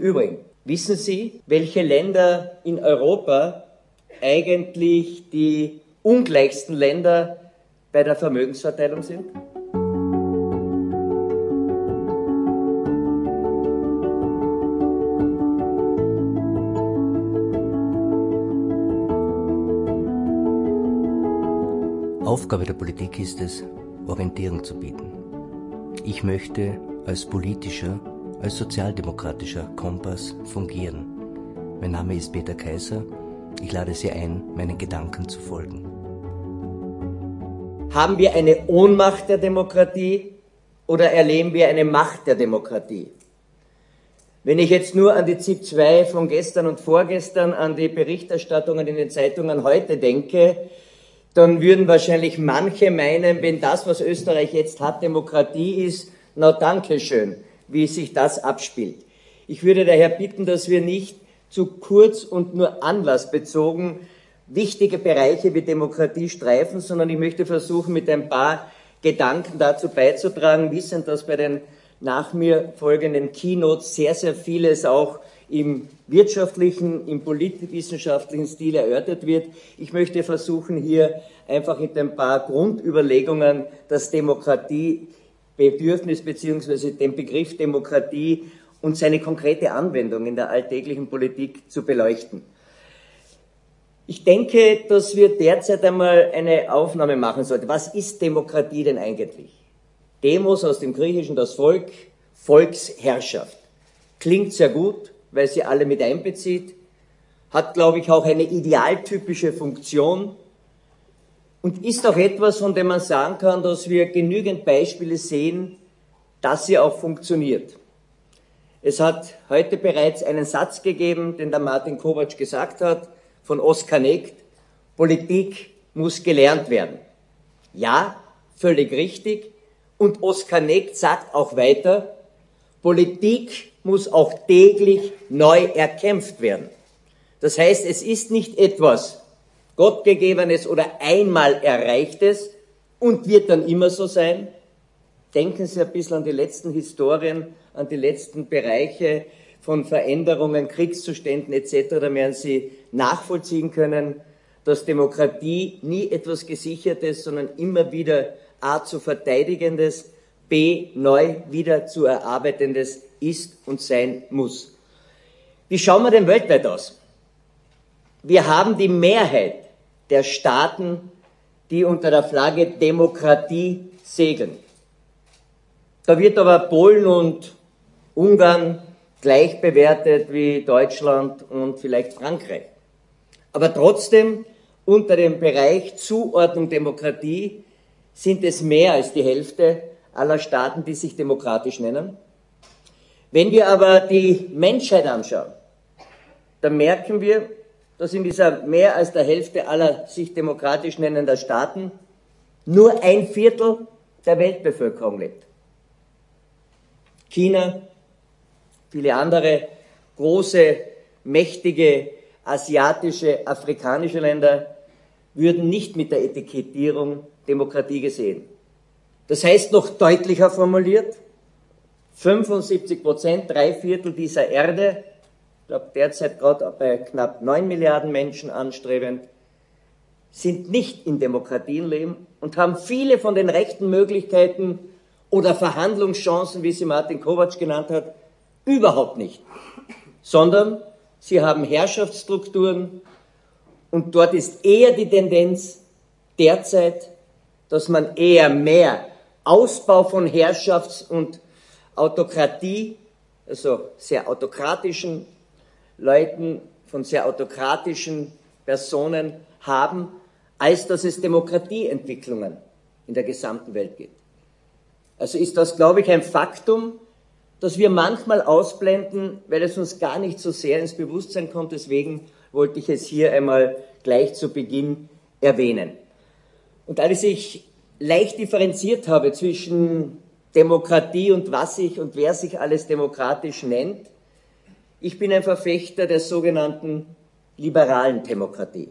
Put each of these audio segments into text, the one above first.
Übrigen, wissen Sie, welche Länder in Europa eigentlich die ungleichsten Länder bei der Vermögensverteilung sind? Aufgabe der Politik ist es, Orientierung zu bieten. Ich möchte als politischer, als sozialdemokratischer Kompass fungieren. Mein Name ist Peter Kaiser. Ich lade Sie ein, meinen Gedanken zu folgen. Haben wir eine Ohnmacht der Demokratie oder erleben wir eine Macht der Demokratie? Wenn ich jetzt nur an die ZIP 2 von gestern und vorgestern, an die Berichterstattungen in den Zeitungen heute denke, dann würden wahrscheinlich manche meinen, wenn das, was Österreich jetzt hat, Demokratie ist, na danke schön, wie sich das abspielt. Ich würde daher bitten, dass wir nicht zu kurz und nur anlassbezogen wichtige Bereiche wie Demokratie streifen, sondern ich möchte versuchen, mit ein paar Gedanken dazu beizutragen, wissend, dass bei den nach mir folgenden Keynotes sehr, sehr vieles auch im wirtschaftlichen, im politikwissenschaftlichen Stil erörtert wird. Ich möchte versuchen, hier einfach mit ein paar Grundüberlegungen das Demokratiebedürfnis beziehungsweise den Begriff Demokratie und seine konkrete Anwendung in der alltäglichen Politik zu beleuchten. Ich denke, dass wir derzeit einmal eine Aufnahme machen sollten. Was ist Demokratie denn eigentlich? Demos aus dem Griechischen, das Volk, Volksherrschaft. Klingt sehr gut, weil sie alle mit einbezieht, hat, glaube ich, auch eine idealtypische Funktion und ist auch etwas, von dem man sagen kann, dass wir genügend Beispiele sehen, dass sie auch funktioniert. Es hat heute bereits einen Satz gegeben, den der Martin Kovac gesagt hat, von Oskar Negt, Politik muss gelernt werden. Ja, völlig richtig. Und Oskar Negt sagt auch weiter, Politik muss auch täglich neu erkämpft werden. Das heißt, es ist nicht etwas Gottgegebenes oder einmal Erreichtes und wird dann immer so sein. Denken Sie ein bisschen an die letzten Historien, an die letzten Bereiche von Veränderungen, Kriegszuständen etc. Da werden Sie nachvollziehen können, dass Demokratie nie etwas Gesichertes, sondern immer wieder A zu verteidigendes, B neu wieder zu erarbeitendes ist und sein muss. Wie schauen wir denn weltweit aus? Wir haben die Mehrheit der Staaten, die unter der Flagge Demokratie segeln. Da wird aber Polen und Ungarn gleich bewertet wie Deutschland und vielleicht Frankreich. Aber trotzdem unter dem Bereich Zuordnung Demokratie sind es mehr als die Hälfte aller Staaten, die sich demokratisch nennen. Wenn wir aber die Menschheit anschauen, dann merken wir, dass in dieser mehr als der Hälfte aller sich demokratisch nennender Staaten nur ein Viertel der Weltbevölkerung lebt. China, viele andere große, mächtige asiatische, afrikanische Länder würden nicht mit der Etikettierung Demokratie gesehen. Das heißt noch deutlicher formuliert, 75 Prozent, drei Viertel dieser Erde, glaube derzeit gerade bei knapp 9 Milliarden Menschen anstrebend, sind nicht in Demokratien leben und haben viele von den rechten Möglichkeiten oder Verhandlungschancen, wie sie Martin Kovac genannt hat, überhaupt nicht, sondern sie haben Herrschaftsstrukturen und dort ist eher die Tendenz derzeit, dass man eher mehr Ausbau von Herrschafts- und Autokratie, also sehr autokratischen Leuten, von sehr autokratischen Personen haben, als dass es Demokratieentwicklungen in der gesamten Welt gibt. Also ist das, glaube ich, ein Faktum, das wir manchmal ausblenden, weil es uns gar nicht so sehr ins Bewusstsein kommt. Deswegen wollte ich es hier einmal gleich zu Beginn erwähnen. Und als ich leicht differenziert habe zwischen Demokratie und was sich und wer sich alles demokratisch nennt. Ich bin ein Verfechter der sogenannten liberalen Demokratie.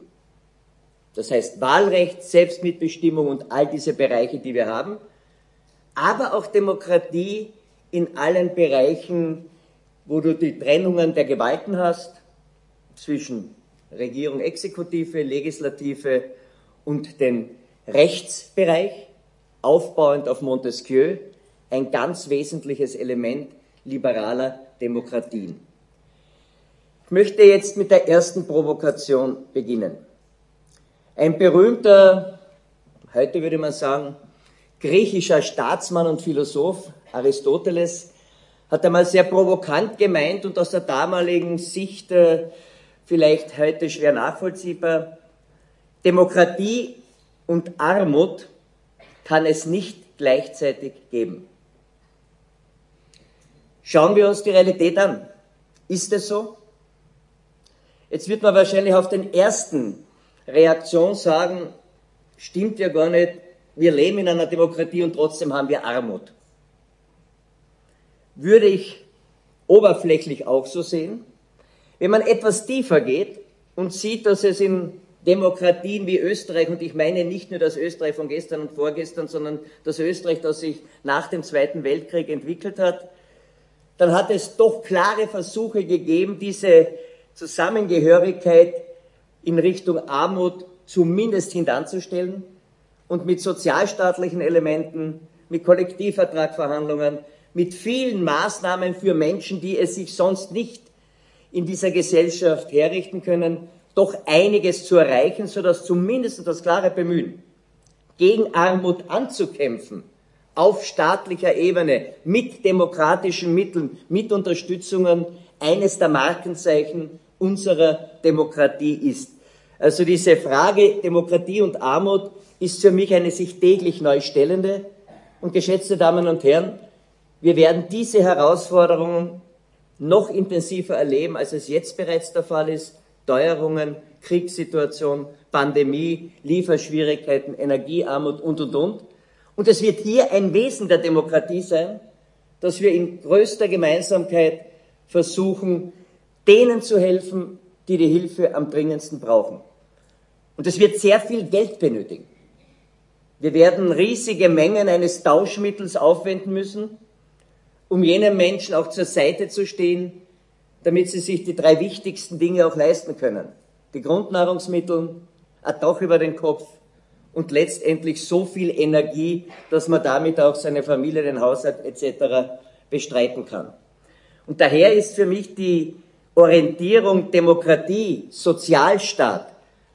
Das heißt Wahlrecht, Selbstmitbestimmung und all diese Bereiche, die wir haben, aber auch Demokratie in allen Bereichen, wo du die Trennungen der Gewalten hast zwischen Regierung, Exekutive, Legislative und den Rechtsbereich, aufbauend auf Montesquieu, ein ganz wesentliches Element liberaler Demokratien. Ich möchte jetzt mit der ersten Provokation beginnen. Ein berühmter, heute würde man sagen, griechischer Staatsmann und Philosoph, Aristoteles, hat einmal sehr provokant gemeint und aus der damaligen Sicht äh, vielleicht heute schwer nachvollziehbar, Demokratie und Armut kann es nicht gleichzeitig geben. Schauen wir uns die Realität an. Ist es so? Jetzt wird man wahrscheinlich auf den ersten Reaktion sagen, stimmt ja gar nicht, wir leben in einer Demokratie und trotzdem haben wir Armut. Würde ich oberflächlich auch so sehen. Wenn man etwas tiefer geht und sieht, dass es in Demokratien wie Österreich, und ich meine nicht nur das Österreich von gestern und vorgestern, sondern das Österreich, das sich nach dem Zweiten Weltkrieg entwickelt hat, dann hat es doch klare Versuche gegeben, diese Zusammengehörigkeit in Richtung Armut zumindest hintanzustellen und mit sozialstaatlichen Elementen, mit Kollektivvertragverhandlungen, mit vielen Maßnahmen für Menschen, die es sich sonst nicht in dieser Gesellschaft herrichten können, doch einiges zu erreichen, sodass zumindest das klare Bemühen, gegen Armut anzukämpfen, auf staatlicher Ebene, mit demokratischen Mitteln, mit Unterstützungen, eines der Markenzeichen unserer Demokratie ist. Also diese Frage Demokratie und Armut ist für mich eine sich täglich neu stellende. Und geschätzte Damen und Herren, wir werden diese Herausforderungen noch intensiver erleben, als es jetzt bereits der Fall ist. Teuerungen, Kriegssituation, Pandemie, Lieferschwierigkeiten, Energiearmut und, und, und. Und es wird hier ein Wesen der Demokratie sein, dass wir in größter Gemeinsamkeit versuchen, denen zu helfen, die die Hilfe am dringendsten brauchen. Und es wird sehr viel Geld benötigen. Wir werden riesige Mengen eines Tauschmittels aufwenden müssen, um jenen Menschen auch zur Seite zu stehen, damit sie sich die drei wichtigsten Dinge auch leisten können. Die Grundnahrungsmittel, ein Dach über den Kopf und letztendlich so viel Energie, dass man damit auch seine Familie, den Haushalt etc. bestreiten kann. Und daher ist für mich die Orientierung Demokratie, Sozialstaat,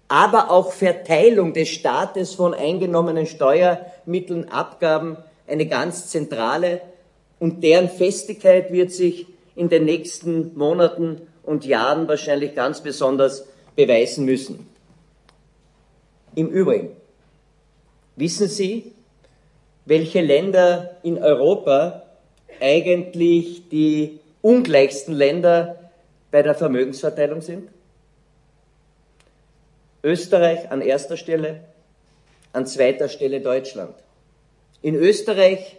aber auch Verteilung des Staates von eingenommenen Steuermitteln, Abgaben eine ganz zentrale und deren Festigkeit wird sich in den nächsten Monaten und Jahren wahrscheinlich ganz besonders beweisen müssen. Im Übrigen, wissen Sie, welche Länder in Europa eigentlich die ungleichsten Länder bei der Vermögensverteilung sind? Österreich an erster Stelle, an zweiter Stelle Deutschland. In Österreich,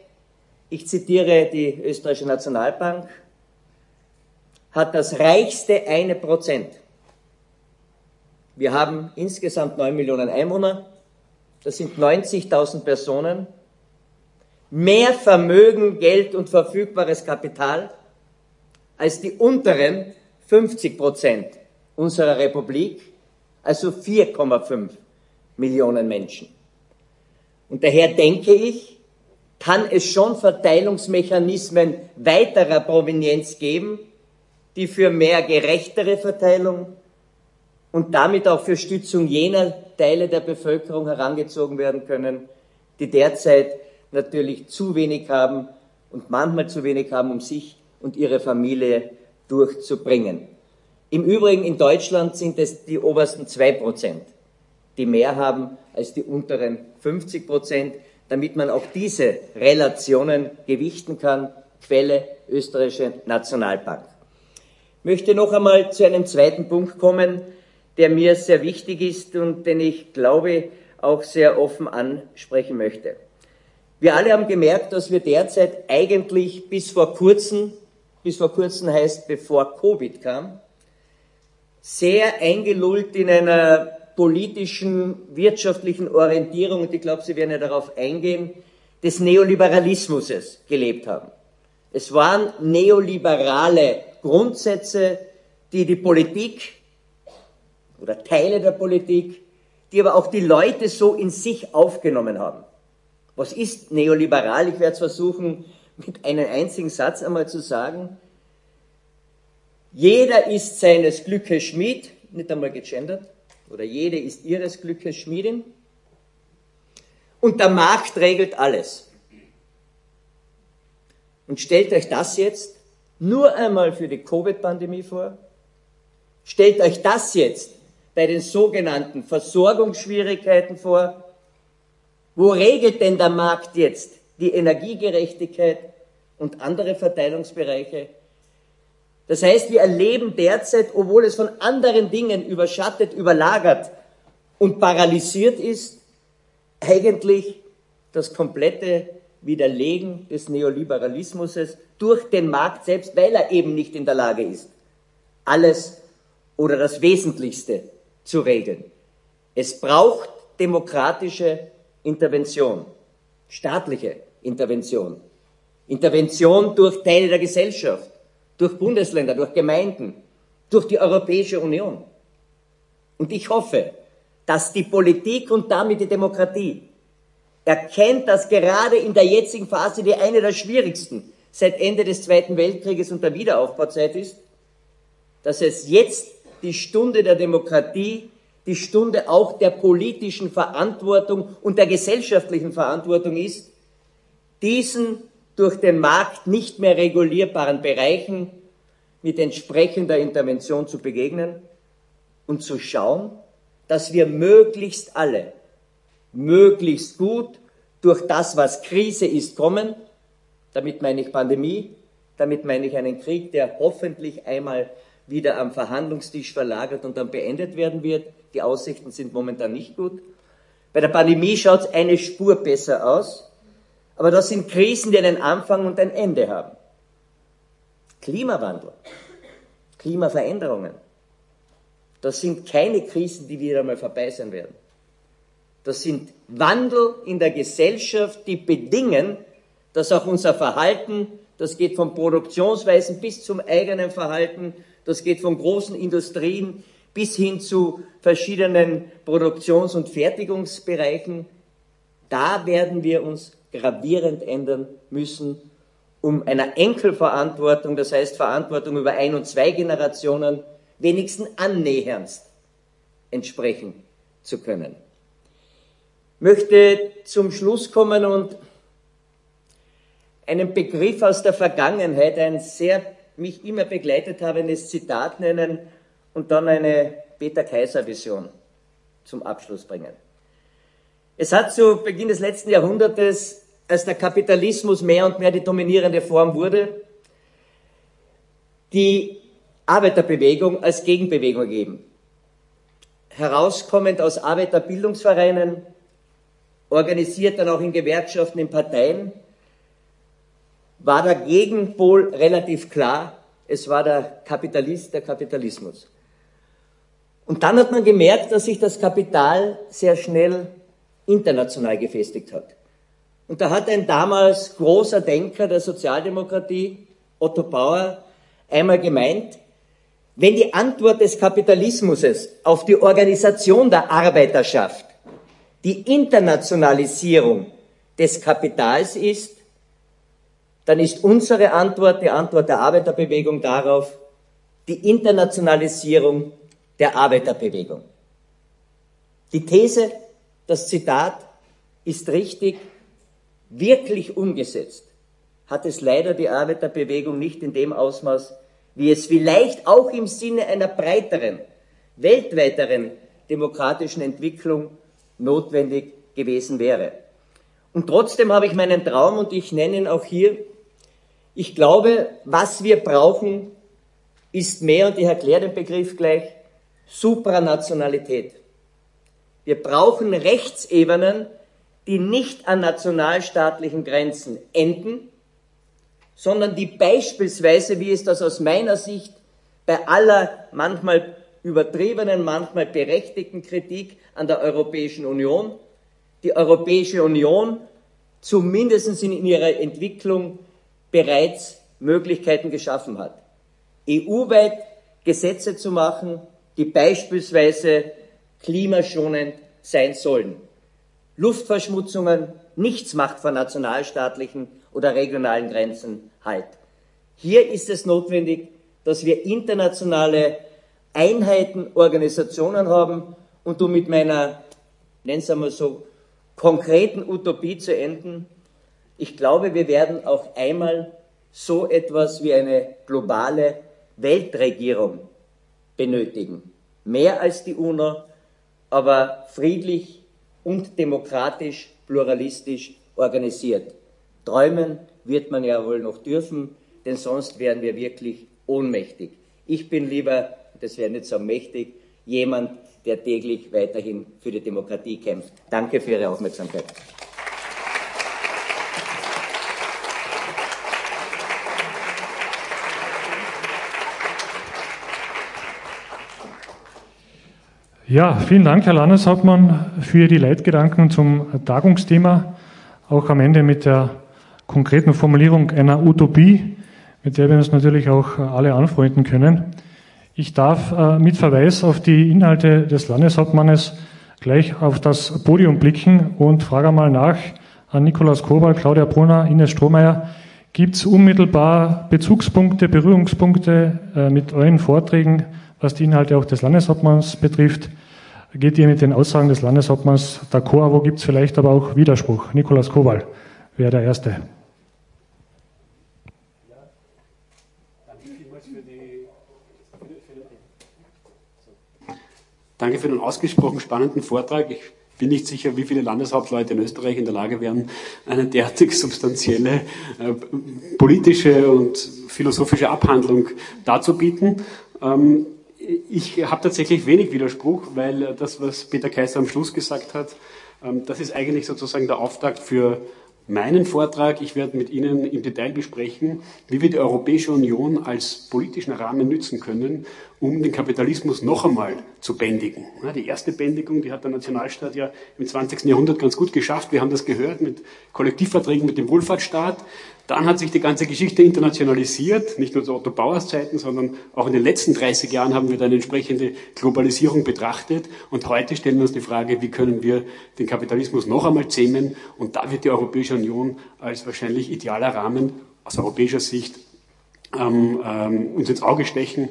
ich zitiere die österreichische Nationalbank, hat das reichste eine Prozent. Wir haben insgesamt neun Millionen Einwohner, das sind 90.000 Personen, mehr Vermögen, Geld und verfügbares Kapital als die unteren 50 Prozent unserer Republik also 4,5 Millionen Menschen. Und daher denke ich, kann es schon Verteilungsmechanismen weiterer Provenienz geben, die für mehr gerechtere Verteilung und damit auch für Stützung jener Teile der Bevölkerung herangezogen werden können, die derzeit natürlich zu wenig haben und manchmal zu wenig haben, um sich und ihre Familie durchzubringen. Im Übrigen in Deutschland sind es die obersten zwei Prozent, die mehr haben als die unteren 50 Prozent, damit man auch diese Relationen gewichten kann. Quelle österreichische Nationalbank. Ich möchte noch einmal zu einem zweiten Punkt kommen, der mir sehr wichtig ist und den ich glaube auch sehr offen ansprechen möchte. Wir alle haben gemerkt, dass wir derzeit eigentlich bis vor kurzem, bis vor kurzem heißt, bevor Covid kam, sehr eingelullt in einer politischen, wirtschaftlichen Orientierung, und ich glaube, Sie werden ja darauf eingehen, des Neoliberalismus gelebt haben. Es waren neoliberale Grundsätze, die die Politik oder Teile der Politik, die aber auch die Leute so in sich aufgenommen haben. Was ist neoliberal? Ich werde es versuchen, mit einem einzigen Satz einmal zu sagen. Jeder ist seines Glückes Schmied, nicht einmal gegendert, oder jede ist ihres Glückes Schmiedin. Und der Markt regelt alles. Und stellt euch das jetzt nur einmal für die Covid-Pandemie vor. Stellt euch das jetzt bei den sogenannten Versorgungsschwierigkeiten vor. Wo regelt denn der Markt jetzt die Energiegerechtigkeit und andere Verteilungsbereiche? Das heißt, wir erleben derzeit, obwohl es von anderen Dingen überschattet, überlagert und paralysiert ist, eigentlich das komplette Widerlegen des Neoliberalismus durch den Markt selbst, weil er eben nicht in der Lage ist, alles oder das Wesentlichste zu regeln. Es braucht demokratische Intervention, staatliche Intervention, Intervention durch Teile der Gesellschaft, durch Bundesländer, durch Gemeinden, durch die Europäische Union. Und ich hoffe, dass die Politik und damit die Demokratie erkennt, dass gerade in der jetzigen Phase, die eine der schwierigsten seit Ende des Zweiten Weltkrieges und der Wiederaufbauzeit ist, dass es jetzt die Stunde der Demokratie, die Stunde auch der politischen Verantwortung und der gesellschaftlichen Verantwortung ist, diesen durch den Markt nicht mehr regulierbaren Bereichen mit entsprechender Intervention zu begegnen und zu schauen, dass wir möglichst alle, möglichst gut durch das, was Krise ist, kommen. Damit meine ich Pandemie, damit meine ich einen Krieg, der hoffentlich einmal wieder am Verhandlungstisch verlagert und dann beendet werden wird. Die Aussichten sind momentan nicht gut. Bei der Pandemie schaut es eine Spur besser aus, aber das sind Krisen, die einen Anfang und ein Ende haben. Klimawandel, Klimaveränderungen, das sind keine Krisen, die wieder einmal vorbei sein werden. Das sind Wandel in der Gesellschaft, die bedingen, dass auch unser Verhalten, das geht von Produktionsweisen bis zum eigenen Verhalten, das geht von großen Industrien bis hin zu verschiedenen Produktions- und Fertigungsbereichen. Da werden wir uns gravierend ändern müssen, um einer Enkelverantwortung, das heißt Verantwortung über ein und zwei Generationen, wenigstens annähernd entsprechen zu können. Ich möchte zum Schluss kommen und einen Begriff aus der Vergangenheit, ein sehr mich immer begleitet habendes Zitat nennen und dann eine Peter Kaiser Vision zum Abschluss bringen. Es hat zu Beginn des letzten Jahrhundertes, als der Kapitalismus mehr und mehr die dominierende Form wurde, die Arbeiterbewegung als Gegenbewegung gegeben. Herauskommend aus Arbeiterbildungsvereinen, organisiert dann auch in Gewerkschaften, in Parteien, war der Gegenpol relativ klar. Es war der Kapitalist, der Kapitalismus. Und dann hat man gemerkt, dass sich das Kapital sehr schnell international gefestigt hat. Und da hat ein damals großer Denker der Sozialdemokratie, Otto Bauer, einmal gemeint, wenn die Antwort des Kapitalismus auf die Organisation der Arbeiterschaft die Internationalisierung des Kapitals ist, dann ist unsere Antwort, die Antwort der Arbeiterbewegung darauf, die Internationalisierung der Arbeiterbewegung. Die These, das Zitat ist richtig, wirklich umgesetzt hat es leider die Arbeiterbewegung nicht in dem Ausmaß, wie es vielleicht auch im Sinne einer breiteren, weltweiteren demokratischen Entwicklung notwendig gewesen wäre. Und trotzdem habe ich meinen Traum und ich nenne ihn auch hier. Ich glaube, was wir brauchen, ist mehr, und ich erkläre den Begriff gleich, Supranationalität. Wir brauchen Rechtsebenen, die nicht an nationalstaatlichen Grenzen enden, sondern die beispielsweise, wie es das aus meiner Sicht bei aller manchmal übertriebenen, manchmal berechtigten Kritik an der Europäischen Union, die Europäische Union zumindest in ihrer Entwicklung bereits Möglichkeiten geschaffen hat. EU-weit Gesetze zu machen, die beispielsweise klimaschonend sein sollen. Luftverschmutzungen, nichts macht vor nationalstaatlichen oder regionalen Grenzen Halt. Hier ist es notwendig, dass wir internationale Einheiten, Organisationen haben und um mit meiner, nennen Sie mal so, konkreten Utopie zu enden. Ich glaube, wir werden auch einmal so etwas wie eine globale Weltregierung benötigen. Mehr als die UNO, aber friedlich und demokratisch, pluralistisch organisiert. Träumen wird man ja wohl noch dürfen, denn sonst wären wir wirklich ohnmächtig. Ich bin lieber, das wäre nicht so mächtig, jemand, der täglich weiterhin für die Demokratie kämpft. Danke für Ihre Aufmerksamkeit. Ja, vielen Dank, Herr Landeshauptmann, für die Leitgedanken zum Tagungsthema. Auch am Ende mit der konkreten Formulierung einer Utopie, mit der wir uns natürlich auch alle anfreunden können. Ich darf äh, mit Verweis auf die Inhalte des Landeshauptmannes gleich auf das Podium blicken und frage mal nach an Nikolaus Kobal, Claudia Brunner, Ines Strohmeier. Gibt es unmittelbar Bezugspunkte, Berührungspunkte äh, mit euren Vorträgen? Was die Inhalte auch des Landeshauptmanns betrifft. Geht ihr mit den Aussagen des Landeshauptmanns d'accord? Wo gibt es vielleicht aber auch Widerspruch? Nikolaus Kowal wäre der Erste. Danke für den ausgesprochen spannenden Vortrag. Ich bin nicht sicher, wie viele Landeshauptleute in Österreich in der Lage wären, eine derartig substanzielle äh, politische und philosophische Abhandlung darzubieten. Ähm, ich habe tatsächlich wenig Widerspruch, weil äh, das, was Peter Kaiser am Schluss gesagt hat, ähm, das ist eigentlich sozusagen der Auftakt für meinen Vortrag. Ich werde mit Ihnen im Detail besprechen, wie wir die Europäische Union als politischen Rahmen nützen können, um den Kapitalismus noch einmal zu bändigen. Die erste Bändigung, die hat der Nationalstaat ja im 20. Jahrhundert ganz gut geschafft. Wir haben das gehört mit Kollektivverträgen mit dem Wohlfahrtsstaat. Dann hat sich die ganze Geschichte internationalisiert, nicht nur zu Otto Bauers Zeiten, sondern auch in den letzten 30 Jahren haben wir dann entsprechende Globalisierung betrachtet. Und heute stellen wir uns die Frage, wie können wir den Kapitalismus noch einmal zähmen? Und da wird die Europäische Union als wahrscheinlich idealer Rahmen aus europäischer Sicht ähm, ähm, uns ins Auge stechen,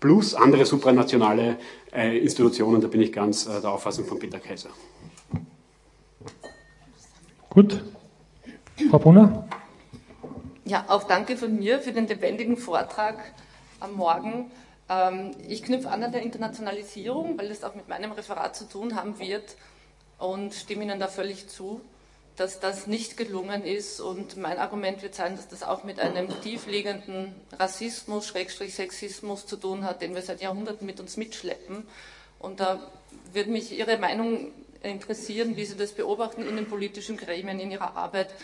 plus andere supranationale äh, Institutionen. Da bin ich ganz äh, der Auffassung von Peter Kaiser. Gut. Frau Brunner? Ja, auch danke von mir für den lebendigen Vortrag am Morgen. Ähm, ich knüpfe an an der Internationalisierung, weil es auch mit meinem Referat zu tun haben wird und stimme Ihnen da völlig zu, dass das nicht gelungen ist. Und mein Argument wird sein, dass das auch mit einem tiefliegenden Rassismus, Schrägstrich Sexismus zu tun hat, den wir seit Jahrhunderten mit uns mitschleppen. Und da würde mich Ihre Meinung interessieren, wie Sie das beobachten in den politischen Gremien, in Ihrer Arbeit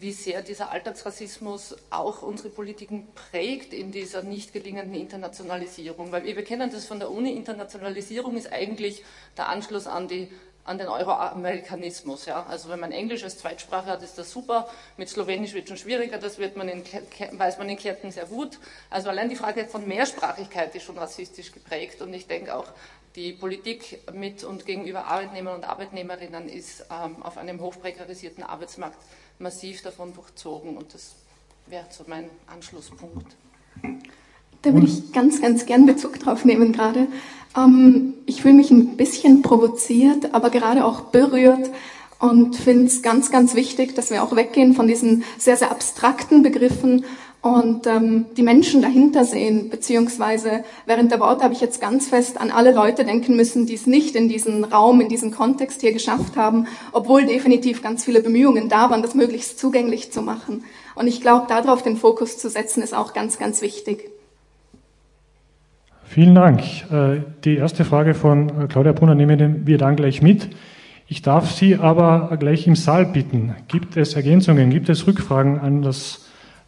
wie sehr dieser Alltagsrassismus auch unsere Politiken prägt in dieser nicht gelingenden Internationalisierung. Weil wir kennen das von der Uni, Internationalisierung ist eigentlich der Anschluss an, die, an den Euroamerikanismus. Ja? Also wenn man Englisch als Zweitsprache hat, ist das super. Mit Slowenisch wird schon schwieriger, das wird man in, weiß man in Kärnten sehr gut. Also allein die Frage von Mehrsprachigkeit ist schon rassistisch geprägt und ich denke auch, die Politik mit und gegenüber Arbeitnehmern und Arbeitnehmerinnen ist ähm, auf einem hochprekarisierten Arbeitsmarkt massiv davon durchzogen und das wäre so mein Anschlusspunkt. Da würde ich ganz, ganz gern Bezug drauf nehmen gerade. Ähm, ich fühle mich ein bisschen provoziert, aber gerade auch berührt und finde es ganz, ganz wichtig, dass wir auch weggehen von diesen sehr, sehr abstrakten Begriffen und ähm, die Menschen dahinter sehen, beziehungsweise während der Worte habe ich jetzt ganz fest an alle Leute denken müssen, die es nicht in diesen Raum, in diesen Kontext hier geschafft haben, obwohl definitiv ganz viele Bemühungen da waren, das möglichst zugänglich zu machen. Und ich glaube, darauf den Fokus zu setzen, ist auch ganz, ganz wichtig. Vielen Dank. Äh, die erste Frage von äh, Claudia Brunner nehmen wir dann gleich mit. Ich darf Sie aber gleich im Saal bitten. Gibt es Ergänzungen, gibt es Rückfragen an das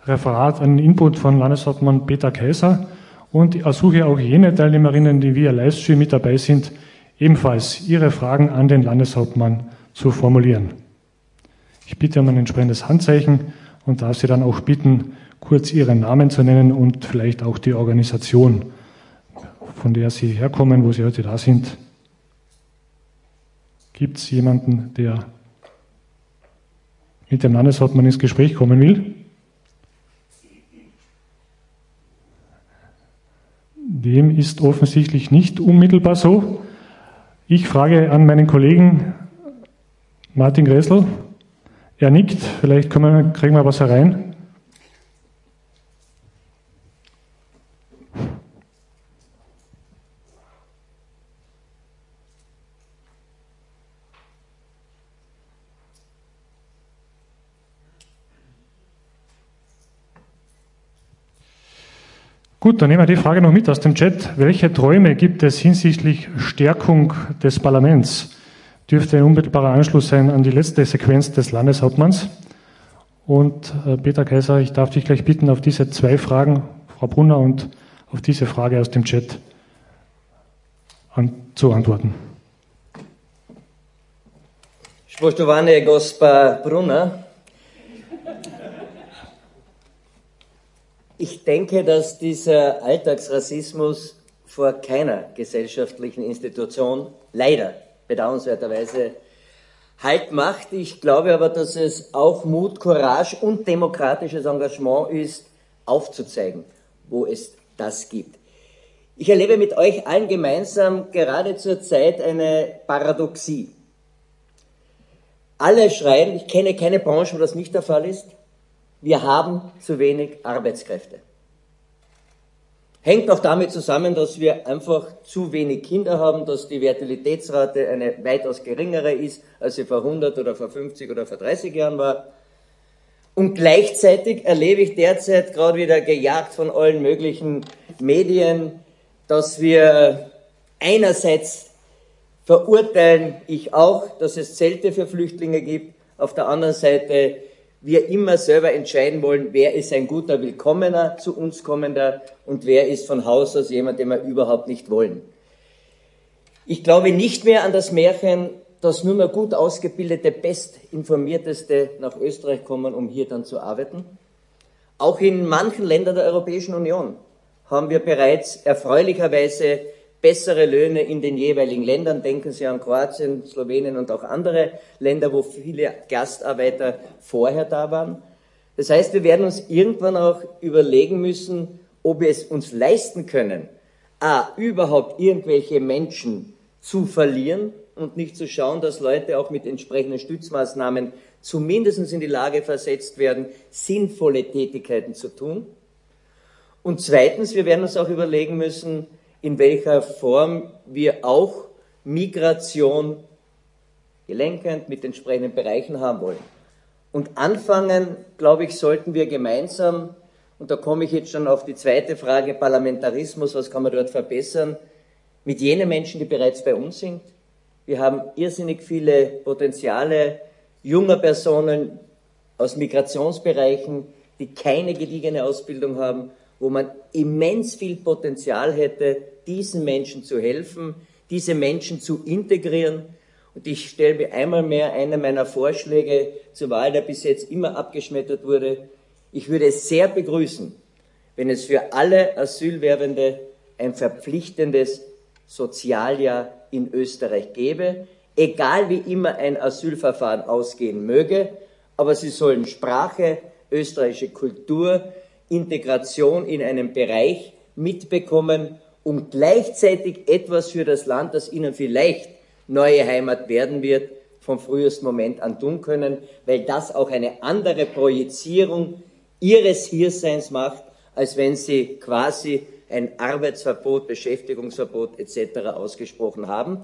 Referat, einen Input von Landeshauptmann Peter Kaiser und ersuche auch jene Teilnehmerinnen, die via Livestream mit dabei sind, ebenfalls ihre Fragen an den Landeshauptmann zu formulieren. Ich bitte um ein entsprechendes Handzeichen und darf Sie dann auch bitten, kurz Ihren Namen zu nennen und vielleicht auch die Organisation, von der Sie herkommen, wo Sie heute da sind. Gibt es jemanden, der mit dem Landeshauptmann ins Gespräch kommen will? Dem ist offensichtlich nicht unmittelbar so. Ich frage an meinen Kollegen Martin Gressel. Er nickt, vielleicht kriegen wir was herein. Gut, dann nehmen wir die Frage noch mit aus dem Chat. Welche Träume gibt es hinsichtlich Stärkung des Parlaments? Dürfte ein unmittelbarer Anschluss sein an die letzte Sequenz des Landeshauptmanns. Und äh, Peter Kaiser, ich darf dich gleich bitten, auf diese zwei Fragen, Frau Brunner, und auf diese Frage aus dem Chat an, zu antworten. Spoštovane gospa Brunner, Ich denke, dass dieser Alltagsrassismus vor keiner gesellschaftlichen Institution leider bedauernswerterweise Halt macht. Ich glaube aber, dass es auch Mut, Courage und demokratisches Engagement ist, aufzuzeigen, wo es das gibt. Ich erlebe mit euch allen gemeinsam gerade zur Zeit eine Paradoxie. Alle schreien, ich kenne keine Branche, wo das nicht der Fall ist, wir haben zu wenig Arbeitskräfte. Hängt noch damit zusammen, dass wir einfach zu wenig Kinder haben, dass die Fertilitätsrate eine weitaus geringere ist, als sie vor 100 oder vor 50 oder vor 30 Jahren war. Und gleichzeitig erlebe ich derzeit gerade wieder gejagt von allen möglichen Medien, dass wir einerseits verurteilen, ich auch, dass es Zelte für Flüchtlinge gibt, auf der anderen Seite wir immer selber entscheiden wollen, wer ist ein guter Willkommener zu uns kommender und wer ist von Haus aus jemand, den wir überhaupt nicht wollen. Ich glaube nicht mehr an das Märchen, dass nur mehr gut ausgebildete, bestinformierteste nach Österreich kommen, um hier dann zu arbeiten. Auch in manchen Ländern der Europäischen Union haben wir bereits erfreulicherweise bessere Löhne in den jeweiligen Ländern. Denken Sie an Kroatien, Slowenien und auch andere Länder, wo viele Gastarbeiter vorher da waren. Das heißt, wir werden uns irgendwann auch überlegen müssen, ob wir es uns leisten können, a, überhaupt irgendwelche Menschen zu verlieren und nicht zu schauen, dass Leute auch mit entsprechenden Stützmaßnahmen zumindest in die Lage versetzt werden, sinnvolle Tätigkeiten zu tun. Und zweitens, wir werden uns auch überlegen müssen, in welcher Form wir auch Migration gelenkend mit entsprechenden Bereichen haben wollen. Und anfangen, glaube ich, sollten wir gemeinsam, und da komme ich jetzt schon auf die zweite Frage, Parlamentarismus, was kann man dort verbessern, mit jenen Menschen, die bereits bei uns sind. Wir haben irrsinnig viele Potenziale junger Personen aus Migrationsbereichen, die keine gediegene Ausbildung haben wo man immens viel Potenzial hätte, diesen Menschen zu helfen, diese Menschen zu integrieren. Und ich stelle mir einmal mehr einen meiner Vorschläge zur Wahl, der bis jetzt immer abgeschmettert wurde. Ich würde es sehr begrüßen, wenn es für alle Asylwerbende ein verpflichtendes Sozialjahr in Österreich gäbe, egal wie immer ein Asylverfahren ausgehen möge, aber sie sollen Sprache, österreichische Kultur, Integration in einem Bereich mitbekommen und gleichzeitig etwas für das Land, das ihnen vielleicht neue Heimat werden wird, vom frühesten Moment an tun können, weil das auch eine andere Projizierung ihres Hierseins macht, als wenn sie quasi ein Arbeitsverbot, Beschäftigungsverbot etc. ausgesprochen haben.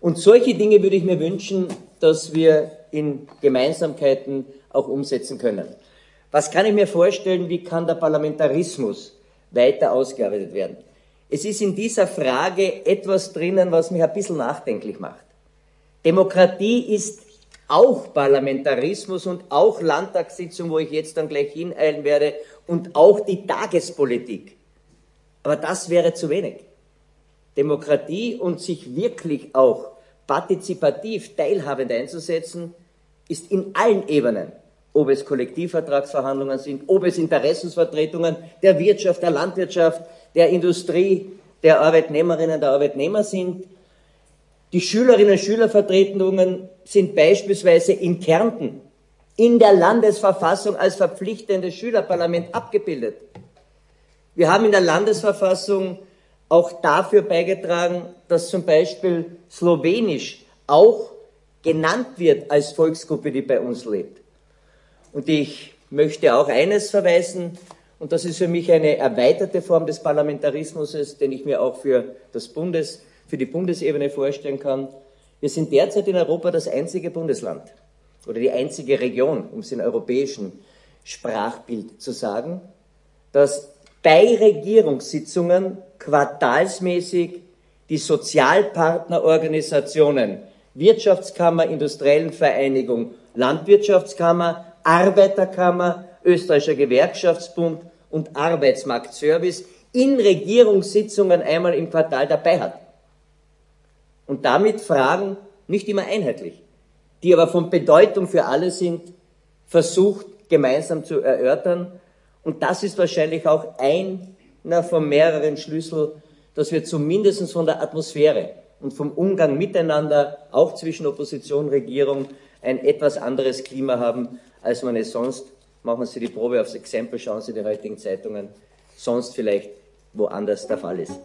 Und solche Dinge würde ich mir wünschen, dass wir in Gemeinsamkeiten auch umsetzen können. Was kann ich mir vorstellen, wie kann der Parlamentarismus weiter ausgearbeitet werden? Es ist in dieser Frage etwas drinnen, was mich ein bisschen nachdenklich macht. Demokratie ist auch Parlamentarismus und auch Landtagssitzung, wo ich jetzt dann gleich hineilen werde, und auch die Tagespolitik. Aber das wäre zu wenig. Demokratie und sich wirklich auch partizipativ teilhabend einzusetzen, ist in allen Ebenen ob es Kollektivvertragsverhandlungen sind, ob es Interessensvertretungen der Wirtschaft, der Landwirtschaft, der Industrie, der Arbeitnehmerinnen, der Arbeitnehmer sind. Die Schülerinnen und Schülervertretungen sind beispielsweise in Kärnten in der Landesverfassung als verpflichtendes Schülerparlament abgebildet. Wir haben in der Landesverfassung auch dafür beigetragen, dass zum Beispiel Slowenisch auch genannt wird als Volksgruppe, die bei uns lebt. Und ich möchte auch eines verweisen, und das ist für mich eine erweiterte Form des Parlamentarismus, den ich mir auch für, das Bundes, für die Bundesebene vorstellen kann. Wir sind derzeit in Europa das einzige Bundesland oder die einzige Region, um es in europäischen Sprachbild zu sagen, das bei Regierungssitzungen quartalsmäßig die Sozialpartnerorganisationen Wirtschaftskammer, Industriellen Vereinigung, Landwirtschaftskammer, Arbeiterkammer, Österreichischer Gewerkschaftsbund und Arbeitsmarktservice in Regierungssitzungen einmal im Quartal dabei hat. Und damit Fragen nicht immer einheitlich, die aber von Bedeutung für alle sind, versucht gemeinsam zu erörtern. Und das ist wahrscheinlich auch einer von mehreren Schlüssel, dass wir zumindest von der Atmosphäre und vom Umgang miteinander, auch zwischen Opposition und Regierung, ein etwas anderes Klima haben, als man es sonst, machen Sie die Probe aufs Exempel, schauen Sie die heutigen Zeitungen, sonst vielleicht woanders der Fall ist.